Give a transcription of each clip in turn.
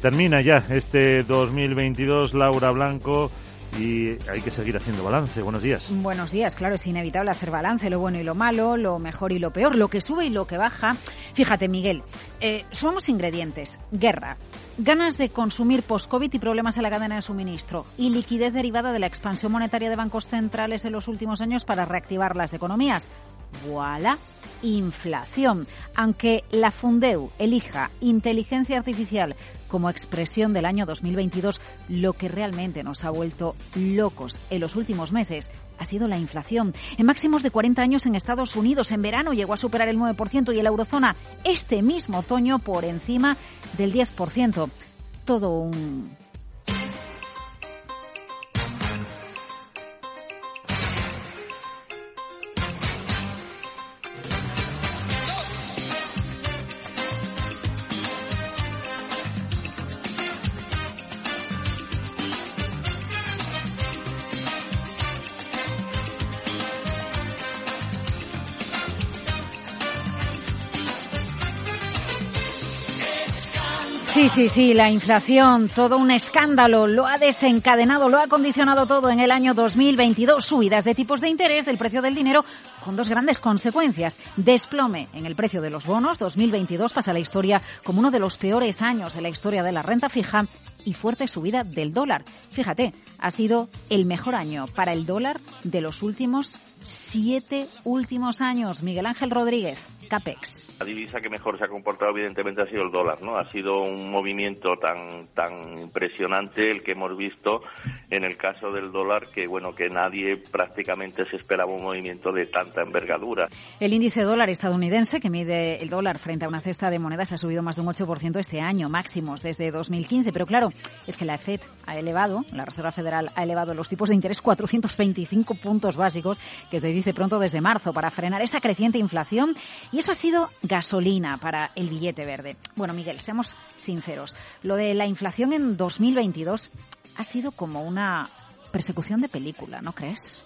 Termina ya este 2022, Laura Blanco y hay que seguir haciendo balance. Buenos días. Buenos días, claro, es inevitable hacer balance, lo bueno y lo malo, lo mejor y lo peor, lo que sube y lo que baja. Fíjate, Miguel, eh, sumamos ingredientes. Guerra, ganas de consumir post-COVID y problemas en la cadena de suministro y liquidez derivada de la expansión monetaria de bancos centrales en los últimos años para reactivar las economías. Voilà, inflación. Aunque la Fundeu elija inteligencia artificial como expresión del año 2022, lo que realmente nos ha vuelto locos en los últimos meses ha sido la inflación. En máximos de 40 años en Estados Unidos, en verano llegó a superar el 9% y en la eurozona este mismo otoño por encima del 10%. Todo un Sí, sí, sí, la inflación, todo un escándalo, lo ha desencadenado, lo ha condicionado todo en el año 2022. Subidas de tipos de interés del precio del dinero con dos grandes consecuencias. Desplome en el precio de los bonos. 2022 pasa la historia como uno de los peores años de la historia de la renta fija y fuerte subida del dólar. Fíjate, ha sido el mejor año para el dólar de los últimos siete últimos años. Miguel Ángel Rodríguez. CAPEX. La divisa que mejor se ha comportado evidentemente ha sido el dólar, ¿no? Ha sido un movimiento tan tan impresionante el que hemos visto en el caso del dólar que bueno, que nadie prácticamente se esperaba un movimiento de tanta envergadura. El índice dólar estadounidense que mide el dólar frente a una cesta de monedas ha subido más de un 8% este año, máximos desde 2015, pero claro, es que la Fed ha elevado, la Reserva Federal ha elevado los tipos de interés 425 puntos básicos, que se dice pronto desde marzo para frenar esa creciente inflación y eso ha sido gasolina para el billete verde. Bueno, Miguel, seamos sinceros. Lo de la inflación en 2022 ha sido como una persecución de película, ¿no crees?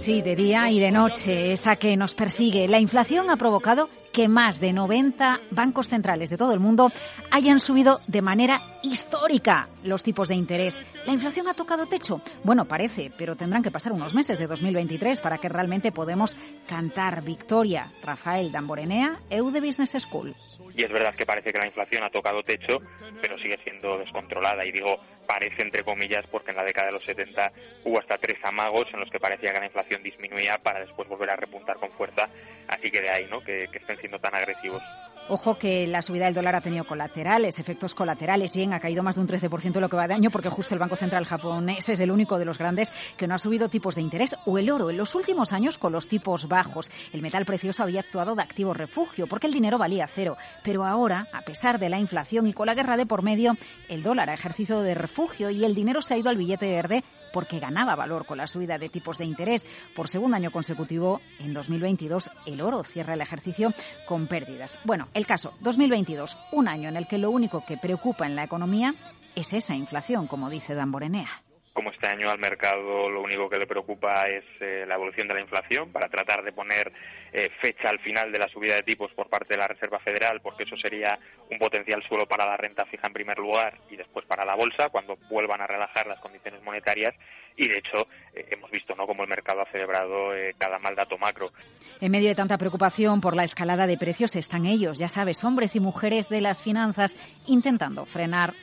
Sí, de día y de noche, esa que nos persigue. La inflación ha provocado que más de 90 bancos centrales de todo el mundo hayan subido de manera histórica los tipos de interés. ¿La inflación ha tocado techo? Bueno, parece, pero tendrán que pasar unos meses de 2023 para que realmente podemos cantar victoria. Rafael Damborenea, EUDE Business School. Y es verdad que parece que la inflación ha tocado techo, pero sigue siendo descontrolada. Y digo, parece entre comillas, porque en la década de los 70 hubo hasta tres amagos en los que parecía que la inflación disminuía para después volver a repuntar con fuerza. Así que de ahí, ¿no? Que, que estén siendo tan agresivos. Ojo que la subida del dólar ha tenido colaterales, efectos colaterales. Yen ha caído más de un 13% lo que va de año porque justo el Banco Central japonés es el único de los grandes que no ha subido tipos de interés. O el oro. En los últimos años, con los tipos bajos, el metal precioso había actuado de activo refugio porque el dinero valía cero. Pero ahora, a pesar de la inflación y con la guerra de por medio, el dólar ha ejercido de refugio y el dinero se ha ido al billete verde porque ganaba valor con la subida de tipos de interés. Por segundo año consecutivo, en 2022, el oro cierra el ejercicio con pérdidas. Bueno, el caso, 2022, un año en el que lo único que preocupa en la economía es esa inflación, como dice Dan Borenea como este año al mercado lo único que le preocupa es eh, la evolución de la inflación para tratar de poner eh, fecha al final de la subida de tipos por parte de la Reserva Federal, porque eso sería un potencial suelo para la renta fija en primer lugar y después para la bolsa cuando vuelvan a relajar las condiciones monetarias y de hecho eh, hemos visto no cómo el mercado ha celebrado cada mal dato macro. En medio de tanta preocupación por la escalada de precios están ellos, ya sabes, hombres y mujeres de las finanzas intentando frenar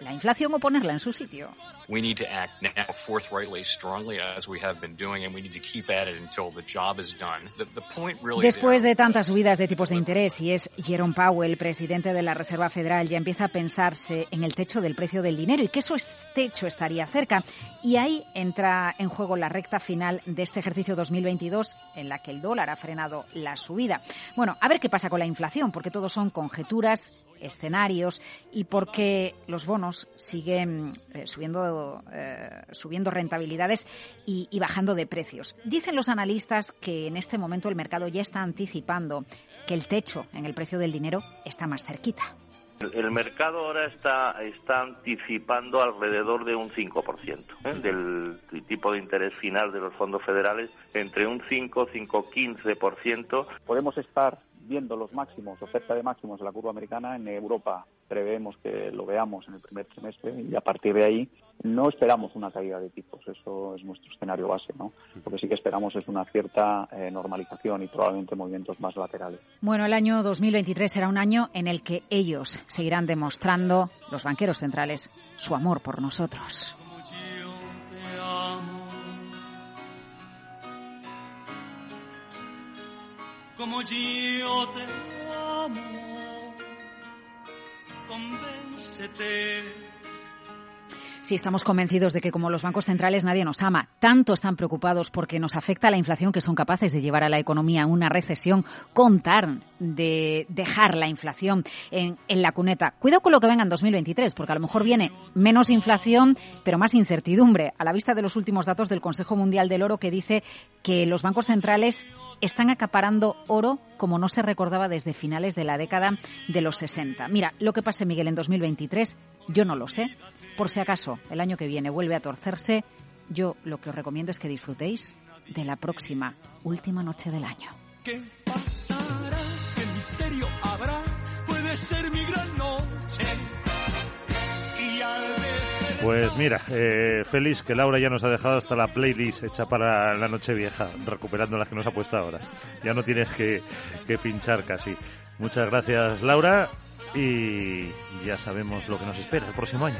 la inflación o ponerla en su sitio. We need to act now forthrightly, strongly, as we have been doing, and we need to keep at it until the job is done. The, the point really Después de tantas subidas de tipos de interés, y es Jerome Powell, presidente de la Reserva Federal, ya empieza a pensarse en el techo del precio del dinero y que eso techo estaría cerca. Y ahí entra en juego la recta final de este ejercicio 2022, en la que el dólar ha frenado la subida. Bueno, a ver qué pasa con la inflación, porque todos son conjeturas escenarios y porque los bonos siguen eh, subiendo, eh, subiendo rentabilidades y, y bajando de precios. Dicen los analistas que en este momento el mercado ya está anticipando que el techo en el precio del dinero está más cerquita. El mercado ahora está, está anticipando alrededor de un 5% ¿eh? del tipo de interés final de los fondos federales, entre un 5, 5, 15%. Podemos estar viendo los máximos, oferta de máximos de la curva americana, en Europa preveemos que lo veamos en el primer trimestre y a partir de ahí no esperamos una caída de tipos, eso es nuestro escenario base, ¿no? Lo que sí que esperamos es una cierta eh, normalización y probablemente movimientos más laterales. Bueno, el año 2023 será un año en el que ellos seguirán demostrando, los banqueros centrales, su amor por nosotros. Como yo te amo, convéncete. Sí, estamos convencidos de que como los bancos centrales nadie nos ama. Tanto están preocupados porque nos afecta la inflación que son capaces de llevar a la economía a una recesión, contar de dejar la inflación en, la cuneta. Cuidado con lo que venga en 2023, porque a lo mejor viene menos inflación, pero más incertidumbre, a la vista de los últimos datos del Consejo Mundial del Oro que dice que los bancos centrales están acaparando oro como no se recordaba desde finales de la década de los 60. Mira, lo que pase, Miguel, en 2023, yo no lo sé. Por si acaso el año que viene vuelve a torcerse, yo lo que os recomiendo es que disfrutéis de la próxima última noche del año. ¿Qué misterio habrá? Puede ser mi gran noche. Pues mira, eh, feliz que Laura ya nos ha dejado hasta la playlist hecha para la noche vieja, recuperando las que nos ha puesto ahora. Ya no tienes que, que pinchar casi. Muchas gracias, Laura, y ya sabemos lo que nos espera el próximo año.